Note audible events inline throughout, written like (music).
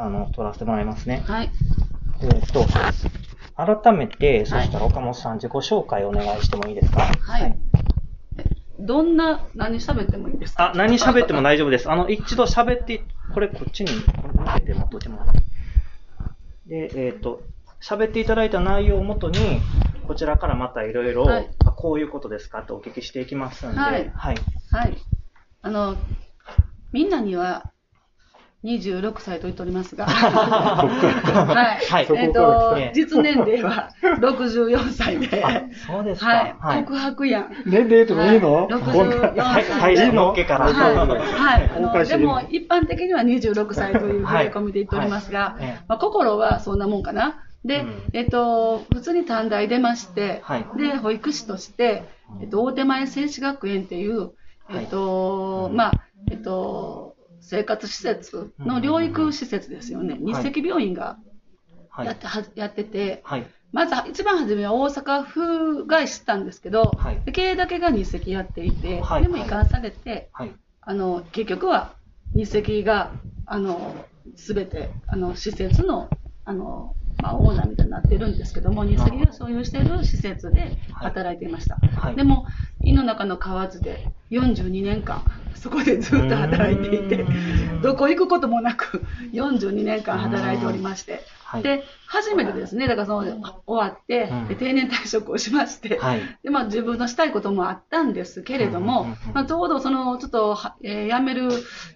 あの、取らせてもらいますね。はい。えっ、と、改めて、そしたら岡本さん自己紹介お願いしてもいいですか？はい。どんな、何喋ってもいいですか？あ、何喋っても大丈夫です。あの、一度喋って、これこっちに、これ向けて持っといてもらって。で、えっ、と、喋っていただいた内容をもとに、こちらからまたいろいろこういうことですか？ってお聞きしていきますんで、はいはい。はい。あの、みんなには26歳と言っておりますが、はい。はいえっ、とて、実年齢は64歳で、あ、そうですか。はい。告白やん。年齢とかいいの、はい64はい、歳体重のっけから。はい。はい。あのでも、一般的には26歳という触れ込みで言っておりますが、はいはいまあ、心はそんなもんかな。で、うんえっと、普通に短大出まして、はいで、保育士として、えっと、大手前製紙学園っていう、えっと、はいまあ、えっと、生活施設の療育施設ですよね。ん。日赤病院がはい。やって,、はやってて、はい。まず一番初めは大阪府が知ったんですけど、経営だけが日赤やっていて、はい。でも移管されて、はい。あの結局は日赤があの全てあの施設のあの、まあ、オーナーみたいになってるんですけども、日赤が所有している施設で働いていました。はい。でも、胃の中の河津で42年間、そこでずっと働いていてどこ行くこともなく、42年間働いておりまして、はい。で、初めてですね、だからその終わってうん、で定年退職をしまして、はい。で、まあ自分のしたいこともあったんですけれどもまあちょうどその、ちょっとは、えー辞める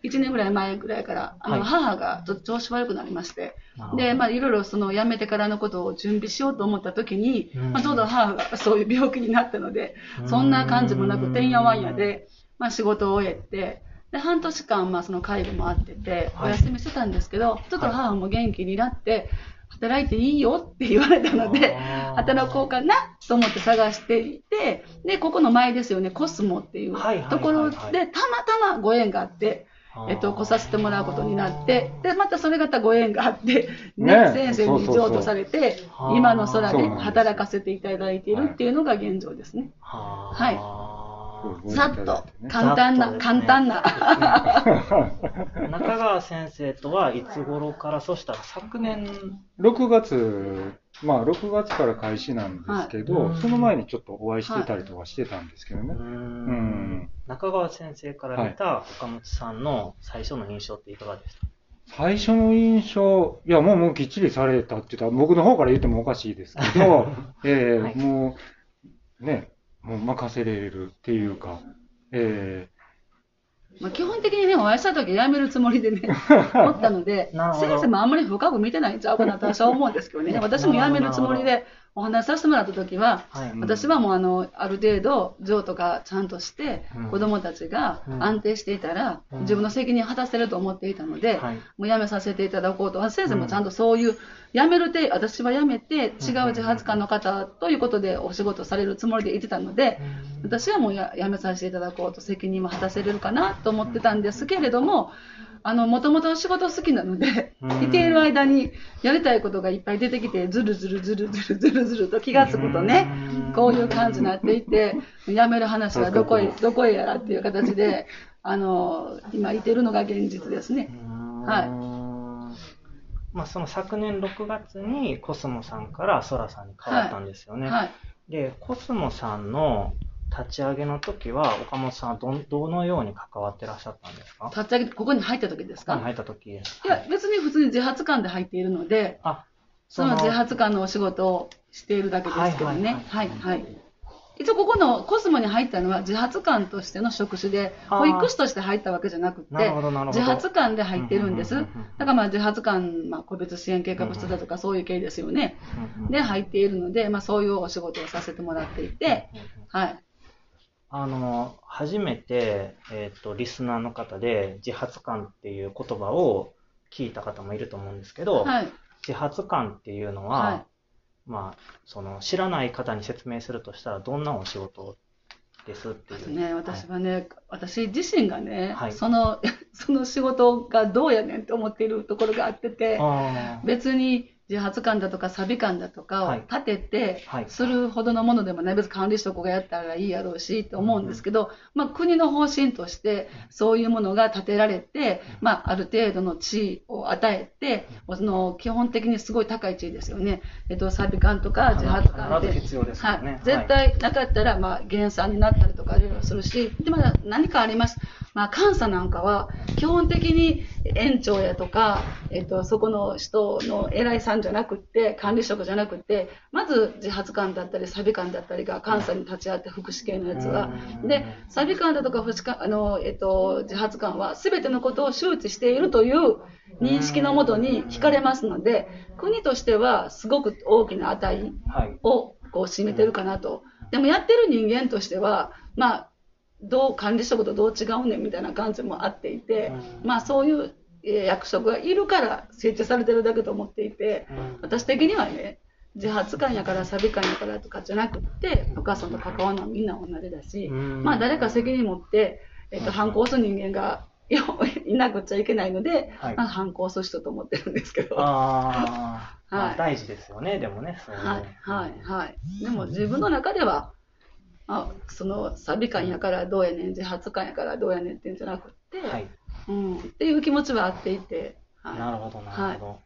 1年ぐらい前ぐらいから、あの、はい。母がちょっと調子悪くなりまして。で、まあいろいろその辞めてからのことを準備しようと思った時に、うん。まあちょうど母がそういう病気になったのでう、ん。そんな感じもなく、てんやわんやで、まあ仕事を終えて、で、半年間、まあその介護もあってて、はい。お休みしてたんですけど、ちょっと母も元気になって、働いていいよって言われたので、働こうかなと思って探していて、で、ここの前ですよね、コスモっていうはいはいはいはい。ところで、たまたまご縁があって、えっと、来させてもらうことになって、で、またそれがたご縁があって、ね、ね先生に譲渡されて今の空で働かせていただいているっていうのが現状ですね。ははいいさっと、か簡単な、ね。簡単な。(laughs) 中川先生とはいつ頃から、そしたら昨年、6月、まあ6月から開始なんですけど、はい。その前にちょっとお会いしてたりとかしてたんですけどね。うーん。中川先生から見た岡本さんの最初の印象っていかがでした？最初の印象、いやもうもうきっちりされたって言ったら僕の方から言ってもおかしいですけど、(laughs) えーはい。もうね、もう任せれるっていうか、えまあ、基本的にね、お会いした時辞めるつもりでね、(laughs) おったので、先生もあんまり深く見てないんちゃうかなと私は思うんですけどね、私も辞めるつもりでお話しさせてもらった時は、はい。私はもうあの、ある程度、譲渡がちゃんとしてうん、子供たちがうん。安定していたら、うん。自分の責任を果たせると思っていたので、はい。もう辞めさせていただこうと。先生もちゃんとそういう、辞めるて、私は辞めて、違う自発官の方ということでお仕事されるつもりでいてたので、私はもうや辞めさせていただこうと責任も果たせれるかなと思ってたんですけれども、あの、もともと仕事好きなのでうん、いている間にやりたいことがいっぱい出てきて、ずるずるずるずるずるずると気がつくとねうん、こういう感じになっていて、辞める話はどこへ、どこへやらっていう形で、あの、今いてるのが現実ですね。はいまあ、その昨年6月にコスモさんからソラさんに変わったんですよね。はい。で、コスモさんの立ち上げの時は、岡本さんはどんどのように関わってらっしゃったんですか？立ち上げ、ここに入った時ですか？入った時。いいや、別に普通に自発官で入っているので、あ、その自発官のお仕事をしているだけですけどね。ははいいはい。一応ここのコスモに入ったのは自発官としての職種で、保育士として入ったわけじゃなくて自発官で入ってるんです。だからまあ自発官、まあ個別支援計画室だとかそういう系ですよね。で入っているので、まあそういうお仕事をさせてもらっていて、はい。あの、初めて、えっ、と、リスナーの方で、自発官っていう言葉を聞いた方もいると思うんですけど、はい。自発官っていうのは、はい。まあ、その、知らない方に説明するとしたら、どんなお仕事ですっていう。ね、私はね、私自身がね、はい。その、(laughs) その仕事がどうやねんって思っているところがあってて、別に自発官だとかサビ官だとかをはい。立ててはい。するほどのものでもない別に管理職がやったらいいやろうしと思うんですけど、まあ、国の方針としてそういうものが立てられて、まあ、ある程度の地位を与えてその基本的にすごい高い地位ですよね、えっと、サビ官とか自発官って必ず必要でね。はい、絶対なかったら、まあ、減産になったりとかいろいろするし、で、まだ何かあります。まあ、監査なんかは、基本的に園長やとか、えっと、そこの人の偉いさんじゃなくって、管理職じゃなくって、まず自発官だったり、サビ官だったりが監査に立ち会って、福祉系のやつが。で、サビ官だとか、あの、えっと、自発官は、すべてのことを周知しているという認識のもとに引かれますので、国としては、すごく大きな値はい。をこう占めてるかなと。でもやってる人間としては、まあ、どう管理職とどう違うねんみたいな感じもあっていて、まあそういうえー役職がいるから設置されてるだけと思っていて、私的にはね、自発官やからサビ官やからとかじゃなくって、お母さんと関わるのはみんな同じだし、まあ誰か責任持って、えっと、反抗する人間がい (laughs) いなくちゃいけないので、はい。まあ、反抗する人と思ってるんですけど。あ (laughs) はい。あ大事ですよね、でもね。はい、はい、はい。でも自分の中では、あそのサビ感やからどうやねん、自発感やからどうやねんっていうんじゃなくって、はい。うん、っていう気持ちはあっていて、はい、なるほど、なるほど。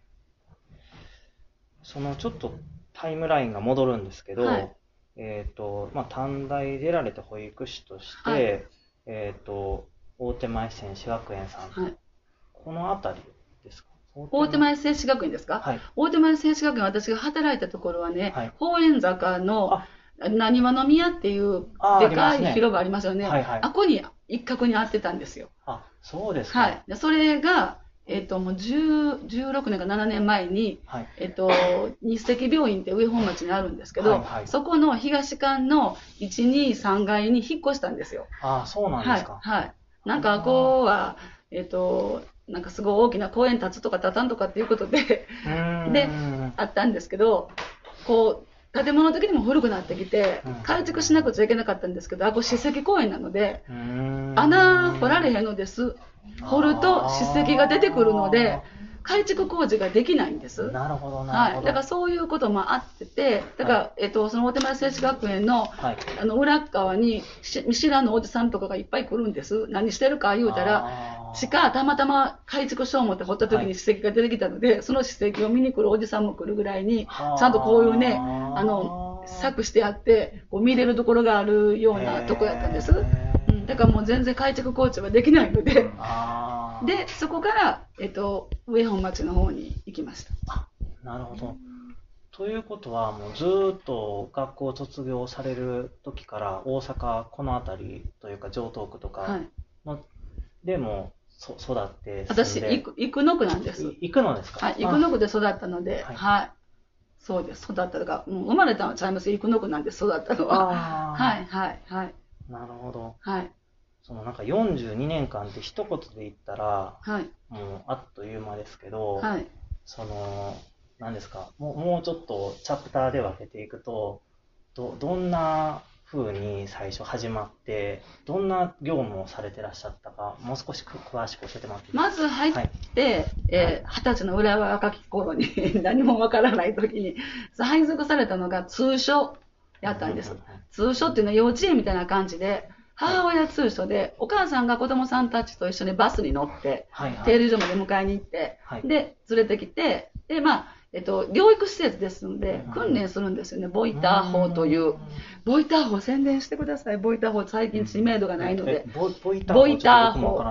そのちょっとタイムラインが戻るんですけど、はいえっ、と、まあ、短大出られて保育士として、はいえっ、と、大手前選手学園さん、はい。この辺りですか？大手前製紙学院ですか、はい。大手前製紙学院、私が働いたところはね、はい法園坂のあなにわの宮っていうあーでかい広場ありますよね。はいはいあこに一角にあってたんですよ。あ、そうですか。はい。でそれが、えっ、と、もう10 16年か7年前に、はい。えっと、日赤病院って上本町にあるんですけど、はいはいそこの東館の1、2、3階に引っ越したんですよ。あ、そうなんではい。すか。はい。なんか、こうは、えっと、なんかすごい大きな公園建つとか建たんとかっていうことで (laughs) であったんですけど、こう、建物的にも古くなってきてうん、改築しなくちゃいけなかったんですけど、あ、これ史跡公園なので、穴掘られへんのです。掘ると史跡が出てくるので、改築工事ができないんです。なるほど、なはい、るほど。だからそういうこともあってて、だから、えっと、その大手前製紙学園のはい。あの裏側にし見知らぬおじさんとかがいっぱい来るんです。何してるか言うたら、しかたまたま改築しよう思って掘った時に史跡が出てきたので、その史跡を見に来るおじさんも来るぐらいに、はあちゃんとこういうね、あの、柵してあって、こう見れるところがあるようなとこやったんです。だからもう全然改築工事はできないので、で、そこから、えっと、上本町の方に行きました。なるほど。ということは、もうずーっと学校を卒業される時から、大阪、この辺りというか、城東区とかはい。の、でもそ育って私、生生野区なんです。い行くのですか？はい、生野区で育ったので、はいはい。そうです、育ったのが、うん生まれたのはちゃいます、生野区なんで育ったのは。(laughs) はい、はい、はい、なるほど。はい、そのなんか42年間って一言で言ったら、はい、もうあっという間ですけど、はい。その、何ですか、もうもうちょっとチャプターで分けていくと、どどんな風に最初始まって、どんな業務をされてらっしゃったか、もう少しく詳しく教えてもらっていいまず入っはいて、えー二十歳の裏若き頃に (laughs) 何もわからない時に、配属されたのが通所やったんです。通所っていうのは幼稚園みたいな感じで、母親通所で、お母さんが子供さんたちと一緒にバスに乗って、はいはい。停留所まで迎えに行って、はいで、連れてきて、で、まあ、えっと、療育施設ですのでうん、訓練するんですよね。ボイター法という。ボイター法宣伝してください。ボイター法最近知名度がないのでえ。ボボイターボイター法。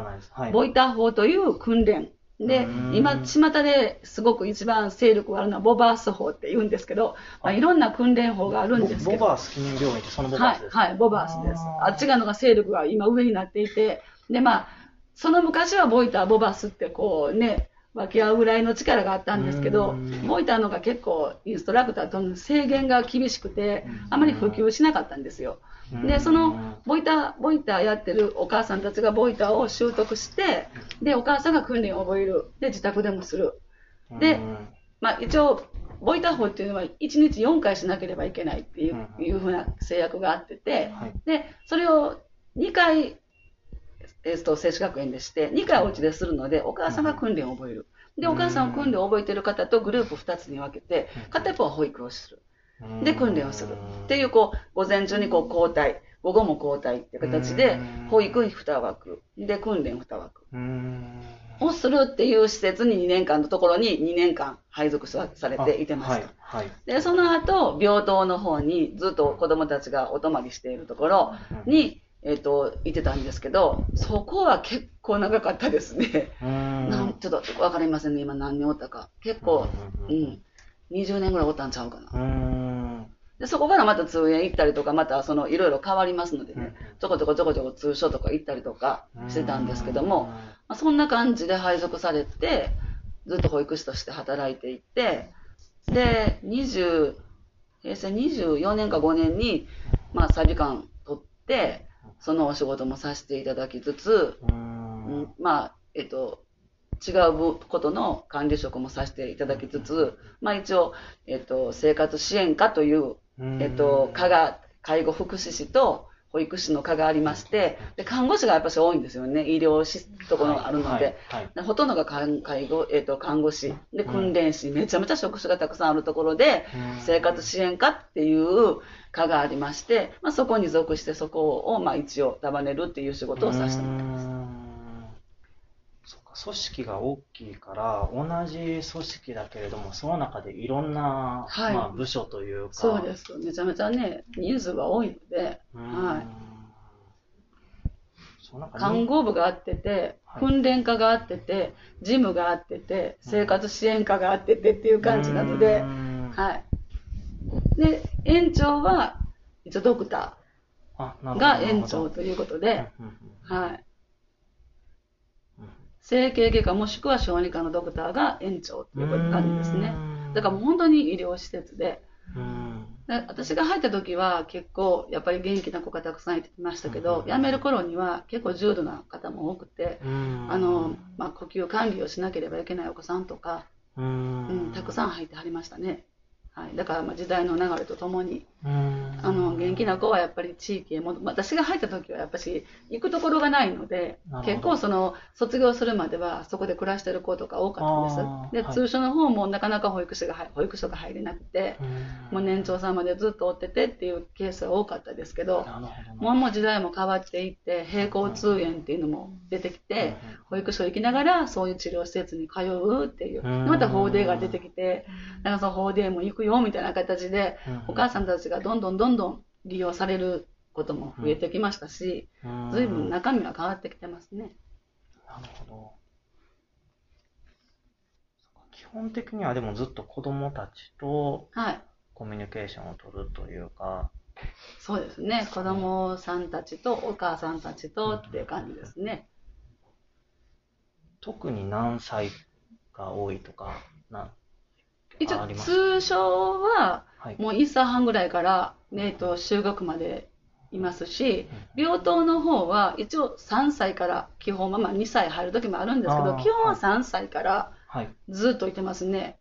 ボイター法という訓練。でうん、今、巷ですごく一番勢力があるのはボバース法って言うんですけど、まあ、いろんな訓練法があるんですけど。ボボバース記念病院ってそのボバはいースです、かはい、ボバースです。あっち側のが勢力が今上になっていて、で、まあ、その昔はボイター、ボバスってこうね、分け合うぐらいの力があったんですけどうん、ボイターのが結構インストラクターとの制限が厳しくて、あまり普及しなかったんですよ。で、その、ボイター、ボイターやってるお母さんたちがボイターを習得して、で、お母さんが訓練を覚える。で、自宅でもする。でうんまあ、一応、ボイター法っていうのは1日4回しなければいけないっていう,、うんいうふうな制約があってて、はいで、それを2回、えっと、接種学園でして、2回お家でするので、お母さんが訓練を覚える。で、お母さんを訓練を覚えてる方とグループ2つに分けて、片一方は保育をする。で、訓練をする。っていう、こう、午前中にこう交代、午後も交代っていう形で、保育2枠、で、訓練2枠。をするっていう施設に2年間のところに2年間配属されていてました。はいはい、で、その後、病棟の方にずっと子供たちがお泊まりしているところに、えっ、ー、と、行ってたんですけど、そこは結構長かったですね。なんちょっとわかりませんね、今何年おったか。結構、うん、20年ぐらいおったんちゃうかな。で、そこからまた通園行ったりとか、またそのいろいろ変わりますのでね、ちょこちょこちょこちょこ通所とか行ったりとかしてたんですけども、まあ、そんな感じで配属されて、ずっと保育士として働いていて、で、20、平成24年か5年に、まあ、裁判官取って、そのお仕事もさせていただきつつ、うん、まあ、えっと、違うことの管理職もさせていただきつつ、まあ一応、えっと、生活支援課という、えっと、課が、介護福祉士と保育士の課がありまして、で看護師がやっぱし多いんですよね。医療士ところあるので。ほとんどが介護、えっ、と、看護師、で、訓練士、めちゃめちゃ職種がたくさんあるところで、生活支援課っていう課がありまして、まあ、そこに属してそこを、まあ一応束ねるっていう仕事をさせてもらいます。組織が大きいから同じ組織だけれどもその中でいろんな、はい、まあ、部署というか。そうです。めちゃめちゃね人数が多いので、はい、看護部があってて、訓練課があってて事務があってて生活支援課があっててっていう感じなので、はい、で園長は一応ドクターが園長ということで、はい整形外科もしくは小児科のドクターが園長っていう感じですね。だからもう本当に医療施設で。で私が入った時は結構やっぱり元気な子がたくさんいてましたけど、辞める頃には結構重度な方も多くて、あの、まあ、呼吸管理をしなければいけないお子さんとか、うん、たくさん入ってはりましたね。はい、だからまあ時代の流れとともに、あの元気な子はやっぱり地域へも、私が入った時はやっぱし行くところがないので、結構その卒業するまではそこで暮らしてる子とか多かったんです。で、通所の方もなかなか保育士が保育所が入れなくて、もう年長さんまでずっと追っててっていうケースが多かったですけど、もうもう時代も変わっていって、並行通園っていうのも出てきて、保育所行きながらそういう治療施設に通うっていう、また法デが出てきて、なんかその法デも行くよみたいな形で、お母さんたちがどんどんどんどん利用されることも増えてきましたし、ずいぶん中身が変わってきてますね。なるほど。基本的にはでもずっと子供たちとコミュニケーションを取るというか、はい、そうですね。子供さんたちとお母さんたちとっていう感じですね。特に何歳が多いとか、な一応、通称は、もう1歳半ぐらいから、えっと、就学までいますし、病棟の方は一応3歳から基本は、まあ2歳入る時もあるんですけど、基本は3歳からずっといてますね。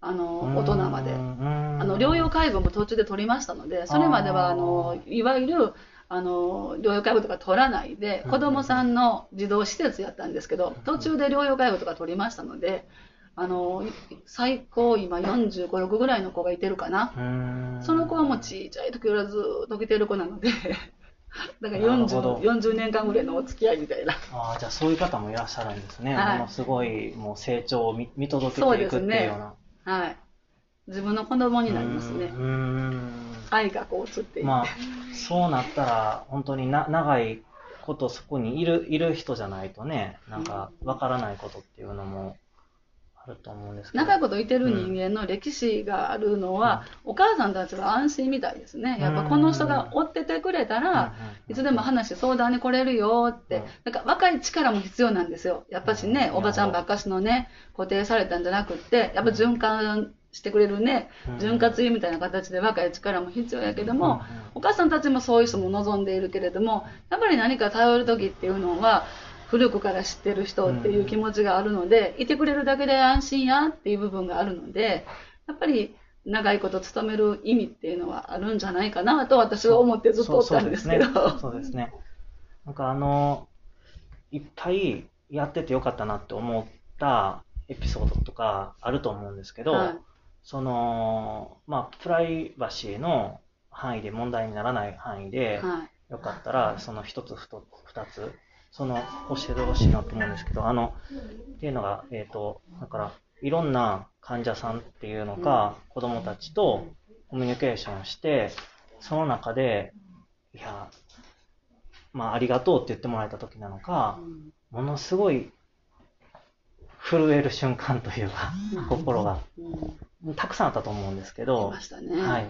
あの、大人まで。あの、療養介護も途中で取りましたので、それまでは、あの、いわゆる、あの、療養介護とか取らないで、子供さんの児童施設やったんですけど、途中で療養介護とか取りましたので、あの、最高今45、6ぐらいの子がいてるかな。その子はもうちっちゃい時からずっと来てる子なので、(laughs) だから 40, 40年間ぐらいのお付き合いみたいな。ああ、じゃあそういう方もいらっしゃるんですね。はい、ものすごいもう成長を見見届けていくっていうような。うね、はい。自分の子供になりますね。うん。愛がこう映っていまあ、そうなったら、本当にな長いことそこにいる、いる人じゃないとね、なんか、わからないことっていうのもあると思うんですけど。長いこといてる人間の歴史があるのは、うん、お母さんたちは安心みたいですね。やっぱこの人が追っててくれたら、いつでも話、相談に来れるよって、なんか若い力も必要なんですよ。やっぱしね、おばちゃんばっかしのね、固定されたんじゃなくって、やっぱ循環してくれるね、潤滑油みたいな形で若い力も必要やけども、お母さんたちもそういう人も望んでいるけれども、やっぱり何か頼る時っていうのは、古くから知ってる人っていう気持ちがあるので、いてくれるだけで安心やっていう部分があるので、やっぱり長いこと勤める意味っていうのはあるんじゃないかなと私は思ってずっとおったんですけど。そうですね。なんかあの、いっぱいやっててよかったなって思ったエピソードとかあると思うんですけど、はいその、まあ、プライバシーの範囲で問題にならない範囲で、はい。よかったら、その一つ、ふと二つ、その、教えてほしいなと思うんですけど、あの、っていうのが、えっ、と、だから、いろんな患者さんっていうのか、子供たちとコミュニケーションして、その中で、いや、まあ、ありがとうって言ってもらえた時なのか、ものすごい、震える瞬間というか、心が、うん。たくさんあったと思うんですけ出どま、したね。はい。い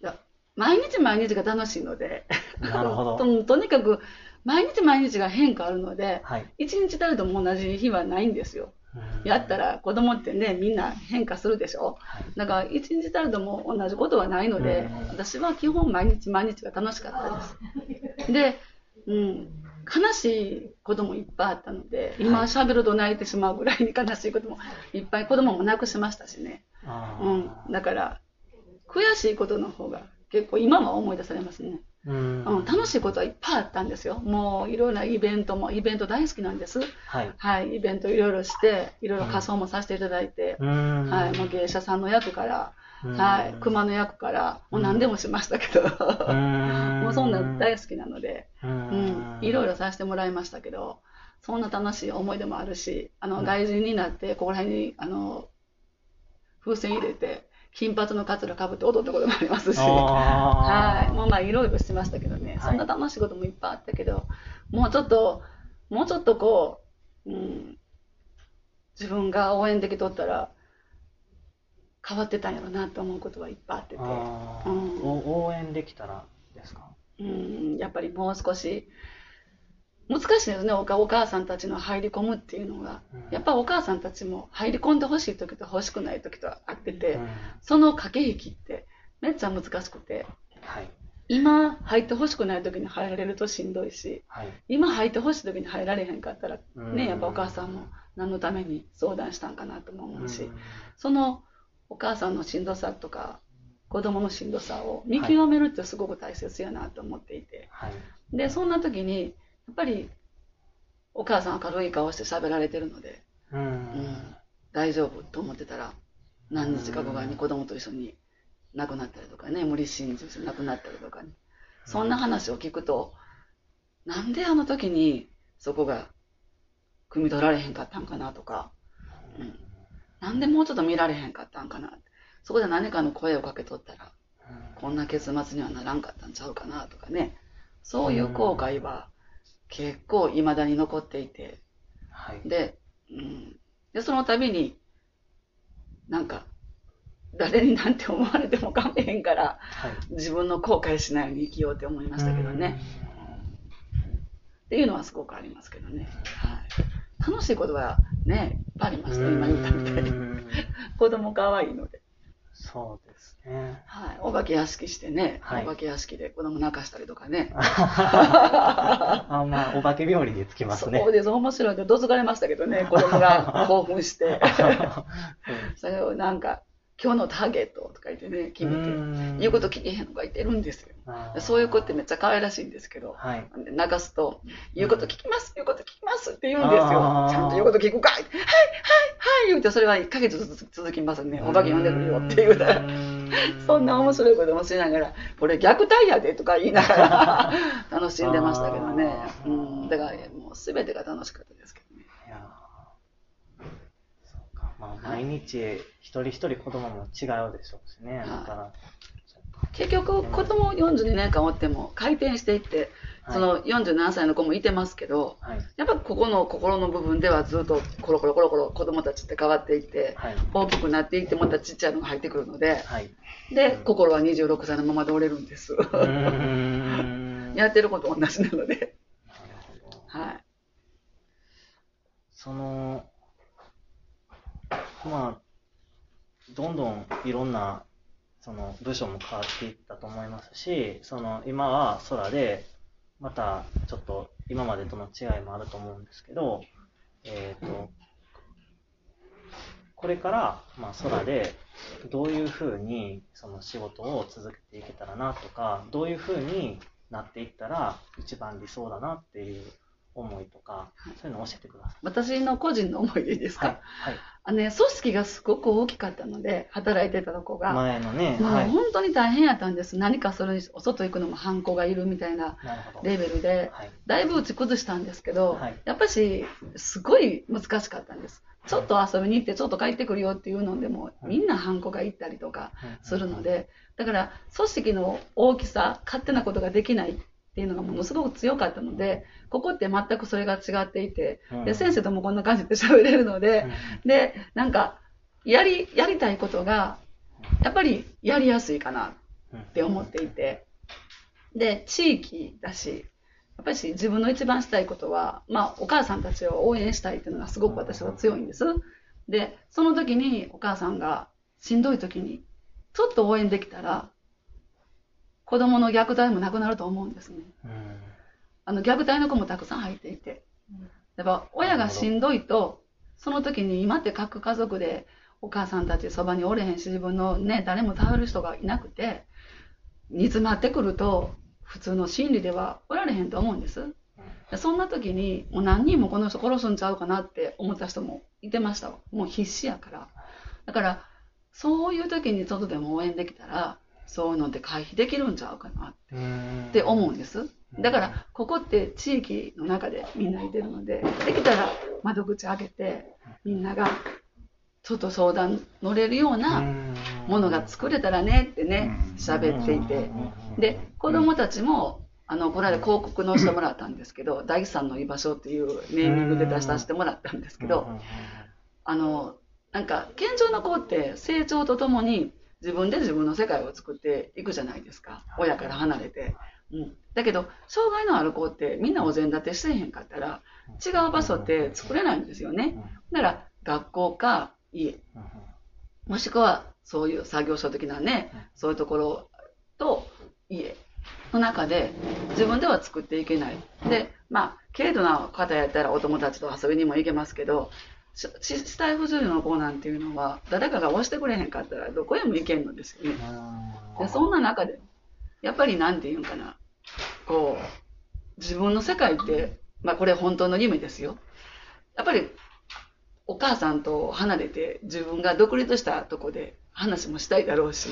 や、毎日毎日が楽しいので、なるほど。(laughs) ととにかく、毎日毎日が変化あるので、はい。一日たりとも同じ日はないんですよ。うんやった、ら子供ってね、みんな変化するでしょ？はいだから一日たりとも同じことはないのでうん、私は基本毎日毎日が楽しかったです。で、うん、悲しいこともいっぱいあったので、今はい喋ると泣いてしまうぐらいに悲しいこともいっぱい子供も亡くしましたしね。あうーん、だから、悔しいことの方が結構今は思い出されますね。うん。うん、楽しいことはいっぱいあったんですよ。もういろんなイベントも、イベント大好きなんです。はい。はい、イベントいろいろして、いろいろ仮装もさせていただいて、うん。はい、もう芸者さんの役から、うん。はい、熊の役から、もう何でもしましたけど、うん。(laughs) もうそんな大好きなので、ううん、いろいろさせてもらいましたけど、そんな楽しい思い出もあるし、あの、うん。外人になって、ここら辺に、あの、風船入れて、金髪のカツラかぶって踊ったこともありますし、ははい。もうまあいろいろしてましたけどね、はい。そんな楽しいこともいっぱいあったけど、もうちょっと、もうちょっとこう、うん、自分が応援できとったら、変わってたんやろなと思うことはいっぱいあってて、うん。お応援できたらですか？うん、やっぱりもう少し、難しいですね、お母お母さんたちの入り込むっていうのが。うんやっぱお母さんたちも入り込んでほしい時と欲しくない時とあってて、うんその駆け引きってめっちゃ難しくて、はい。今入ってほしくない時に入られるとしんどいし、はい。今入ってほしい時に入られへんかったら、うんね、やっぱお母さんも何のために相談したんかなとも思うし、うんそのお母さんのしんどさとか、子供のしんどさを見極めるってすごく大切やなと思っていて、はい。で、そんな時に、やっぱりお母さん明るい顔して喋られてるので、うんうん大丈夫と思ってたら、何日か後に子供と一緒に亡くなったりとかね、無理心中して亡くなったりとかね。そんな話を聞くと、なんであの時にそこが汲み取られへんかったんかなとか、うん、なんでもうちょっと見られへんかったんかな。そこで何かの声をかけとったら、こんな結末にはならんかったんちゃうかなとかね。そういう後悔は結構未だに残っていて、はい。で、うん、で、その度に、なんか、誰になんて思われてもかめへんから、はい。自分の後悔しないように生きようって思いましたけどね。っていうのはすごくありますけどね。はい。楽しいことはね、いっぱいありました、今言ったみたいに。う (laughs) ん子供可愛いので。そうですね。はい。お化け屋敷してね、はいお化け屋敷で子供泣かしたりとかね。(laughs) あまあ、お化け冥利につきますねそう。です、面白いで、どつかれましたけどね、子供が興奮して。(laughs) それをなんか、今日のターゲットとか言ってね、決めて、言うこと聞けへんのがいてるんですよ。そういう子ってめっちゃ可愛らしいんですけど、はい。泣かすと、言うこと聞きます、言うこと聞きますって言うんですよ。ちゃんと言うこと聞くかいはい、はい、はい、言うて、それは1ヶ月ずつ続きますね。お化け呼んでくるよって言うたら。そんな面白いこともしながら、これ虐待やでとか言いながら (laughs) 楽しんでましたけどね。うん、だからもう全てが楽しかったですけどね。まあ、毎日、一人一人子供も違うでしょうしね。だから、結局、子供42年間おっても回転していって、その47歳の子もいてますけど、はい。やっぱここの心の部分ではずっとコロコロコロコロ子供たちって変わっていって、はい。大きくなっていってまたちっちゃいのが入ってくるので、はい。で、心は26歳のままで折れるんです。(laughs) やってること同じなので。なるほど。はい。その、まあ、どんどんいろんな、その部署も変わっていったと思いますし、その今は空で、またちょっと今までとの違いもあると思うんですけど、えっ、と、これから、まあ、空でどういうふうにその仕事を続けていけたらなとか、どういうふうになっていったら一番理想だなっていう思いとか、はいそういうのを教えてくださ私の個人の思いでいいですい。か、はい。はい。あのね、組織がすごく大きかったので、働いてたとこが。前のね、もうはい。本当に大変やったんです。何かそれに、お外行くのもハンコがいるみたいな。レベルで、はい。だいぶ打ち崩したんですけど、はいやっぱし、すごい難しかったんです。ちょっと遊びに行って、ちょっと帰ってくるよっていうのでも、みんなハンコが行ったりとかするので、だから、組織の大きさ、勝手なことができないっていうのがものすごく強かったので、ここって全くそれが違っていて、うん、で、先生ともこんな感じで喋れるので、で、なんか、やり、やりたいことが、やっぱりやりやすいかなって思っていて、で、地域だし、やっぱりし自分の一番したいことは、まあ、お母さんたちを応援したいっていうのがすごく私は強いんです。で、その時にお母さんがしんどい時に、ちょっと応援できたら、子供の虐待もなくなると思うんですね。うん。あの、虐待の子もたくさん入っていて。やっぱ、親がしんどいと、その時に今って各家族でお母さんたちそばにおれへんし、自分のね、誰も頼る人がいなくて、煮詰まってくると、普通の心理ではおられへんと思うんです。でそんな時に、もう何人もこの人殺すんちゃうかなって思った人もいてましたわ。もう必死やから。だから、そういう時にちょっとでも応援できたら、そういうのって回避できるんちゃうかなうん。って思うんです。だから、ここって地域の中でみんないてるので、できたら窓口開けて、みんながちょっと相談乗れるようなものが作れたらねってね、喋っていて。で、子供たちも、あの、この間広告載せてもらったんですけど、第三の居場所っていうネーミングで出させてもらったんですけど、あの、なんか、健常な子って成長とともに自分で自分の世界を作っていくじゃないですか。親から離れて。うん。だけど、障害のある子ってみんなお膳立てしてへんかったら、違う場所って作れないんですよね。だから、学校か家、もしくはそういう作業所的なね、そういうところと家の中で自分では作っていけない。で、まあ、軽度な方やったらお友達と遊びにも行けますけど、し死体不自由の子なんていうのは、誰かが押してくれへんかったらどこへも行けんのですよね。で、そんな中で、やっぱりなんていうんかな、こう、自分の世界って、まあこれ本当の夢ですよ。やっぱり、お母さんと離れて自分が独立したとこで話もしたいだろうし。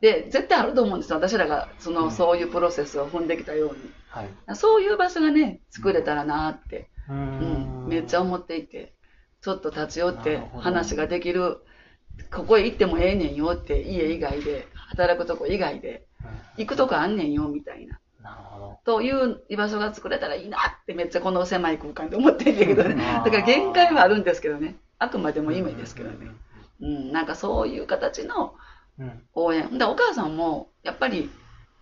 で、絶対あると思うんですよ。私らがその、そういうプロセスを踏んできたように。はい。そういう場所がね、作れたらなって、ううん、めっちゃ思っていて、ちょっと立ち寄って話ができる、ここへ行ってもええねんよって、家以外で、働くとこ以外で、行くとこあんねんよみたいな。なるほど。という居場所が作れたらいいなってめっちゃこの狭い空間で思ってんだけどね。(laughs) だから限界はあるんですけどね。あくまでも夢ですけどね。うん、なんかそういう形のうん。応援。で、お母さんも、やっぱり、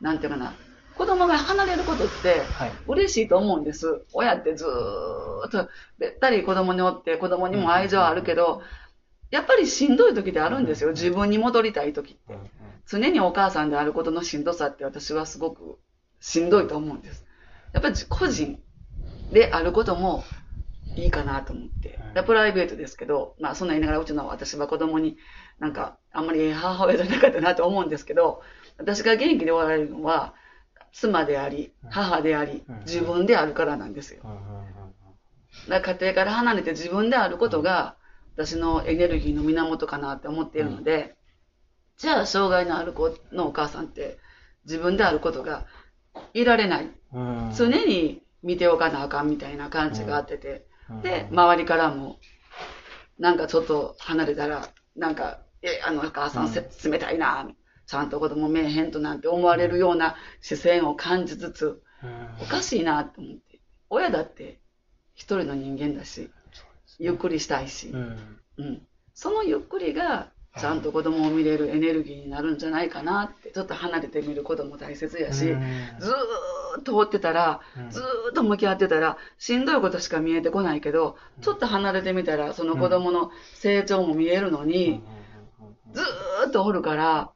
なんていうかな、子供が離れることって、はい。嬉しいと思うんです。親ってずーっとべったり子供におって、子供にも愛情あるけど、やっぱりしんどい時であるんですよ。自分に戻りたい時って。常にお母さんであることのしんどさって私はすごくしんどいと思うんです。やっぱり個人であることもいいかなと思って。でプライベートですけど、まあそんな言いながらうちの私は子供になんかあんまり母親じゃなかったなと思うんですけど、私が元気でおられるのは妻であり、母であり、自分であるからなんですよ。だから家庭から離れて自分であることが私のエネルギーの源かなって思っているので、じゃあ障害のある子のお母さんって自分であることがいられない。うん。常に見ておかなあかんみたいな感じがあってて、うん。で、周りからも、なんかちょっと離れたら、なんか、え、あのお母さんせ冷たいな、ちゃんと子供めえへんとなんて思われるような視線を感じつつ、うん。おかしいなと思って。親だって一人の人間だし、ゆっくりしたいし。う、ん。うん。そのゆっくりが、ちゃんと子供を見れるエネルギーになるんじゃないかなって、ちょっと離れてみることも大切やし、ずーっと追ってたら、ずーっと向き合ってたら、しんどいことしか見えてこないけど、ちょっと離れてみたら、その子供の成長も見えるのに、ずーっとおるから、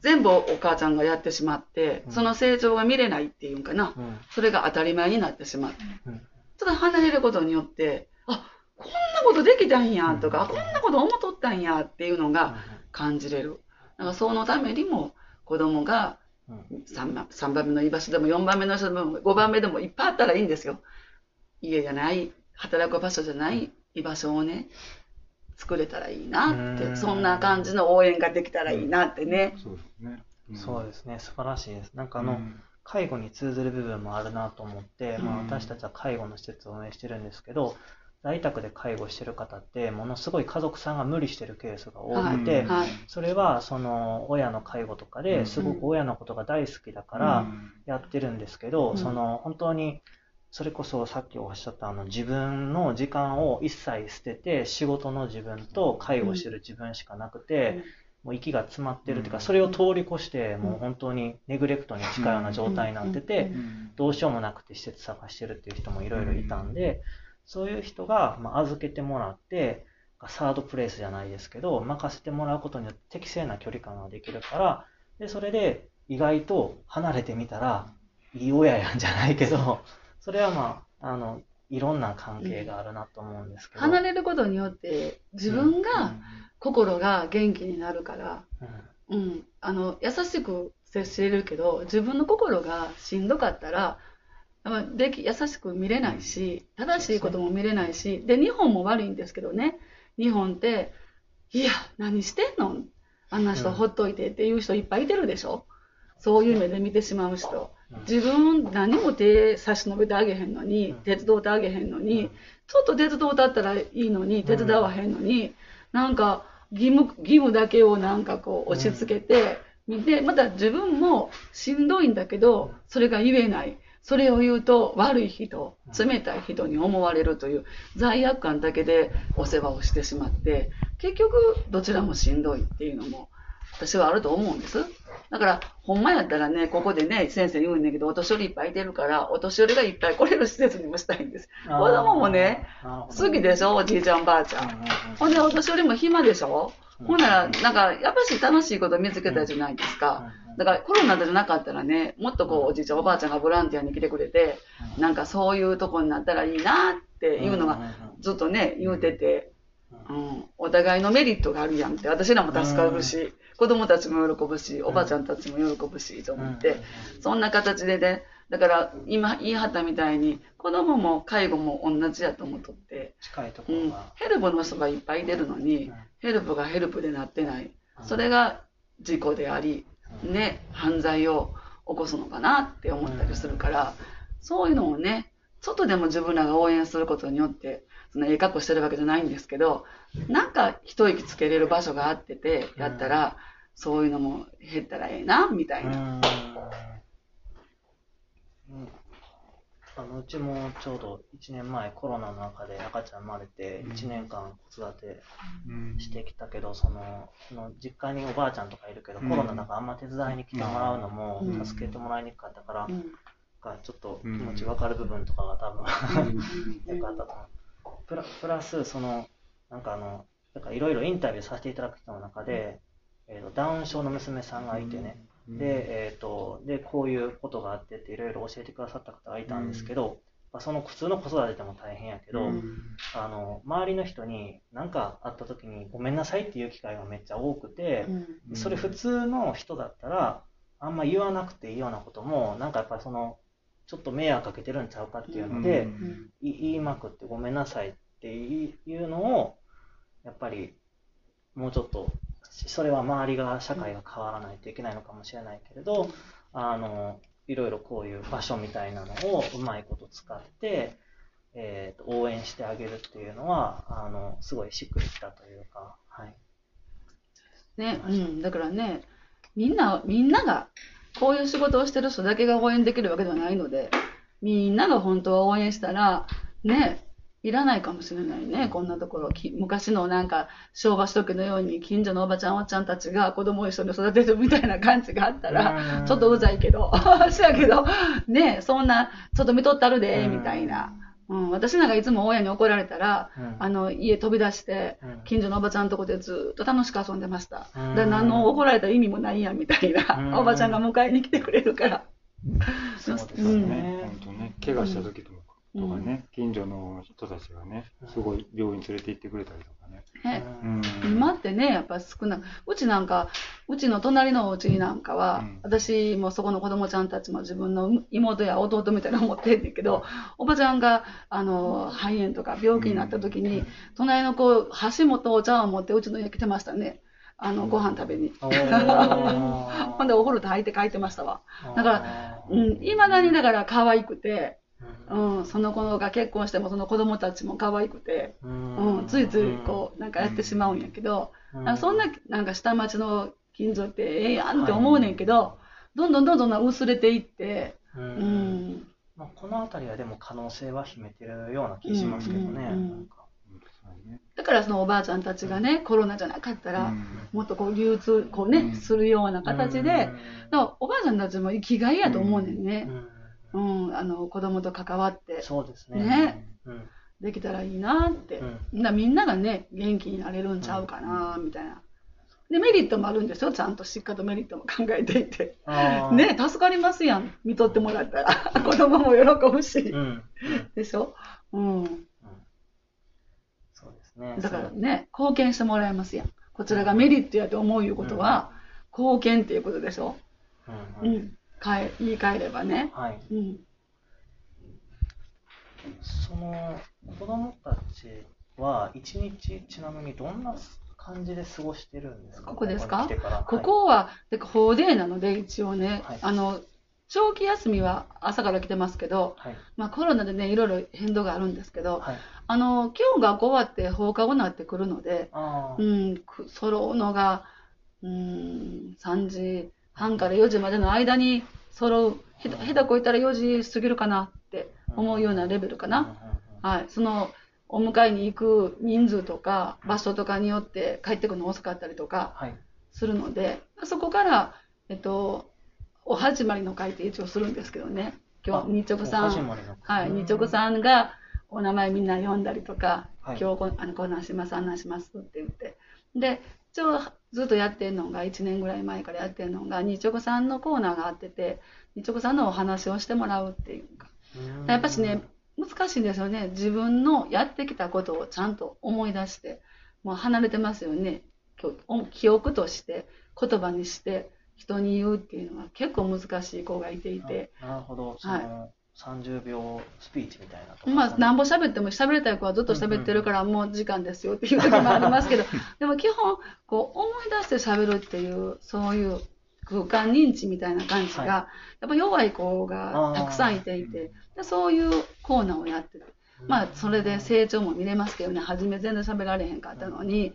全部お母ちゃんがやってしまって、その成長が見れないっていうんかな。それが当たり前になってしまう。うんちょっと離れることによって、あ、こんなことできたんやとか、あこんなこと思っとったんやっていうのが感じれる。だからそのためにも子供が 3, 番3番目の居場所でも4番目の居場所でも5番目でもいっぱいあったらいいんですよ。家じゃない、働く場所じゃない居場所をね、作れたらいいなって、うん。そんな感じの応援ができたらいいなってね。そうですね。そうですね、素晴らしいです。なんかああの、介護に通ずる部分もあるなと思って、まあ、うん私たちは介護の施設を運営してるんですけど、在宅で介護してる方って、ものすごい家族さんが無理してるケースが多くて、はい。それはその親の介護とかうん。ですごく親のことが大好きだからやってるんですけど、うん。その本当にそれこそさっきおっしゃったあの自分の時間を一切捨てて仕事の自分と介護してる自分しかなくて、もう息が詰まってるっていうか、うん。それを通り越してもう本当にネグレクトに近いような状態になってて、うん。どうしようもなくて施設探してるっていう人もいろいろいたんで、そういう人が、まあ、預けてもらって、サードプレイスじゃないですけど、任せてもらうことによって適正な距離感ができるから、で、それで意外と離れてみたら、いい親やんじゃないけど、それはまあ、あの、いろんな関係があるなと思うんですけど。離れることによって、自分が、心が元気になるから、うん。うん、あの優しく接しれるけど自分の心がしんどかったらまあでき優しく見れないし正しいことも見れないしで日本も悪いんですけどね。日本っていや何してんの？あんな人ほっといてっていう人いっぱいいてるでしょ？そういう目で見てしまう人。うん。自分何も手差し伸べてあげへんのにうん。手伝ってあげへんのにちょっと手伝うたったらいいのに手伝わへんのになんか義務義務だけをなんかこう押し付けて見てまた自分もしんどいんだけどそれが言えない。それを言うと悪い人冷たい人に思われるという罪悪感だけでお世話をしてしまって結局どちらもしんどいっていうのも私はあると思うんです。だから、ほんまやったらね、ここでね、先生言うんだけど、お年寄りいっぱいいてるから、お年寄りがいっぱい来れる施設にもしたいんです。子供もね、好きでしょ、おじいちゃん、ばあちゃん。ほんで、お年寄りも暇でしょ？うん。ほんなら、なんか、やっぱし楽しいこと見つけたじゃないですか。だから、コロナじゃなかったらね、もっとこう、おじいちゃん、おばあちゃんがボランティアに来てくれて、なんかそういうとこになったらいいなっていうのが、ずっとね、言うてて、うん、お互いのメリットがあるやんって、私らも助かるし、子供たちも喜ぶし、おばあちゃんたちも喜ぶし、と思って、そんな形でね、だから今言いはったみたいに、子供も介護も同じやと思っとって、近いとこうん。ヘルプの人がいっぱい出るのにうん、ヘルプがヘルプでなってない。うん。それが事故であり、うん。ね、犯罪を起こすのかなって思ったりするから、そういうのをね、ちょっとでも自分らが応援することによって、そのええ格好してるわけじゃないんですけど、なんか一息つけれる場所があってて、やったら、そういうのも減ったらええな、みたいな。うん。うん。あのうちもちょうど1年前コロナの中で赤ちゃん生まれて1年間子育てしてきたけどそのその実家におばあちゃんとかいるけど、うん。コロナだからあんま手伝いに来てもらうのもうん。助けてもらいにくかったから、うん。がちょっと気持ち分かる部分とかが多分、うん。(laughs) よかったと思う。プラス、その、なんかあの、なんかいろいろインタビューさせていただく人の中で、えーとダウン症の娘さんがいてね、で、えっ、と、で、こういうことがあってっていろいろ教えてくださった方がいたんですけど、まあ、その普通の子育てでも大変やけど、うん。あの、周りの人に何かあった時にごめんなさいっていう機会がめっちゃ多くて、うん。それ普通の人だったら、あんま言わなくていいようなことも、なんかやっぱりその、ちょっと迷惑かけてるんちゃうかっていうので、言いまくってごめんなさいっていうのを、やっぱりもうちょっと、それは周りが、社会が変わらないといけないのかもしれないけれど、あの、いろいろこういう場所みたいなのをうまいこと使って、えーと応援してあげるっていうのは、あの、すごいしっくりきたというか、はい。ね、うん、だからね、みんな、みんなが、こういう仕事をしてる人だけが応援できるわけではないので、みんなが本当は応援したら、ね、いらないかもしれないね、こんなところ。き昔のなんか、昭和初期のように、近所のおばちゃん、おっちゃんたちが子供を一緒に育てるみたいな感じがあったら、うん。ちょっとうざいけど、(laughs) そうやけど、ね、そんな、ちょっと見とったるで、みたいな。うん、私なんかいつも親に怒られたら、うん。あの、家飛び出して、うん。近所のおばちゃんのとこでずっと楽しく遊んでました。うん。だから何の怒られた意味もないやんみたいな、うん。おばちゃんが迎えに来てくれるから。そうですうん。ね。本当ね、怪我した時とかとかね、近所の人たちがね、すごい病院連れて行ってくれたりとかね。ね。うん。今ってね、やっぱ少なく、うちなんか、うちの隣のお家なんかは、うん。私もそこの子供ちゃんたちも自分の妹や弟みたいなの思ってんねんけど、おばちゃんが、あの、肺炎とか病気になった時に、隣の子、箸もとお茶碗を持ってうちの家来てましたね。あの、ご飯食べに。(laughs) ほんで、お風呂炊いて帰ってましたわ。だからあー。うん、未だにだから可愛くて、うん。うん、その子が結婚してもその子供たちも可愛くて、うん。うん、ついついこう、なんかやってしまうんやけど、うん。なんかそんな、なんか下町の近所ってええやんって思うねんけど、どんどんどんどん薄れていって、ううん。ん、まあ、この辺りはでも可能性は秘めてるような気しますけどね。うんうんうん。だからそのおばあちゃんたちがね、コロナじゃなかったら、もっとこう流通、こうね、うん。するような形で、おばあちゃんたちも生きがいやと思うねんうね。んうん、あの、子供と関わってそうですね。ねうんできたらいいなって。うんみんながね、元気になれるんちゃうかな、みたいな。で、メリットもあるんですよ。ちゃんとしっかりとメリットも考えていて。(laughs) ね、助かりますやん。見とってもらったら。子供も喜ぶしう。んうんでしょ？うん。うんそうですね。だからね、貢献してもらえますやん。こちらがメリットやと思ういうことは、貢献っていうことでしょ？うん。変え、言い換えればね。はい。うん。その子供たちは一日ちなみにどんな感じで過ごしてるんですか？ここですか？に来てからここは、で法デーなので、一応ね、はいあの、長期休みは朝から来てますけど、はい。まあコロナでね、いろいろ変動があるんですけど、はい。あの、今日学校終わって放課後になってくるので、ああ、うん、く揃うのが、うん、3時半から4時までの間に揃う、ひど下手こいたら4時過ぎるかなって思うようなレベルかな。はい。その、お迎えに行く人数とか場所とかによって帰ってくるの遅かったりとかはい。するので、そこから、えっと、お始まりの会って一応するんですけどね。今日、日直さん、はい、日直さんがお名前みんな読んだりとか、はい今日こあのこんなんします、あんなんしますって言って。で、一応ずっとやってるのが、1年ぐらい前からやってるのが、日直さんのコーナーがあってて、日直さんのお話をしてもらうっていうか。うんやっぱしね、難しいんですよね。自分のやってきたことをちゃんと思い出して、もう離れてますよね。記憶として、言葉にして、人に言うっていうのは結構難しい子がいていて、あなるほど。その、30秒スピーチみたいな。まあ、なんぼ喋っても喋りたい子はずっと喋ってるからもう時間ですよっていう時もありますけど、(laughs) でも基本、こう思い出して喋るっていう、そういう空間認知みたいな感じが、はい。やっぱ弱い子がたくさんいていて、でそういうコーナーをやってて、まあ、それで成長も見れますけどね、初め全然喋られへんかったのに、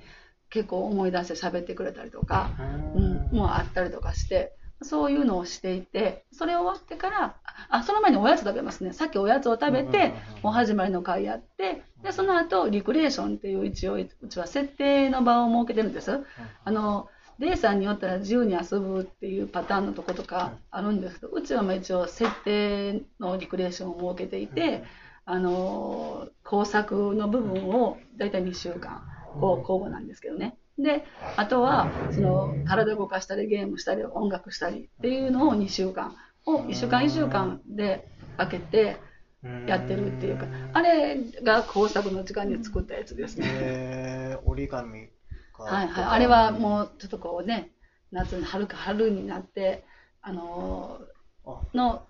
結構思い出して喋ってくれたりとか、ううんん、もうあったりとかして、そういうのをしていて、それ終わってから、あ、その前におやつ食べますね。さっきおやつを食べてお始まりの会やって、で、その後、リクレーションっていう一応、うちは設定の場を設けてるんです。あの、デイさんによったら自由に遊ぶっていうパターンのとことかあるんですけど、うちはまあ一応設定のリクレーションを設けていて、あの、工作の部分をだいたい2週間、こう交互なんですけどね。で、あとは、その、体動かしたり、ゲームしたり、音楽したりっていうのを2週間を、1週間1週間で分けてやってるっていうか、あれが工作の時間に作ったやつですね。えー、折り紙か。はいはい。あれはもうちょっとこうね、夏に、春か春になって、あのあ、ーの、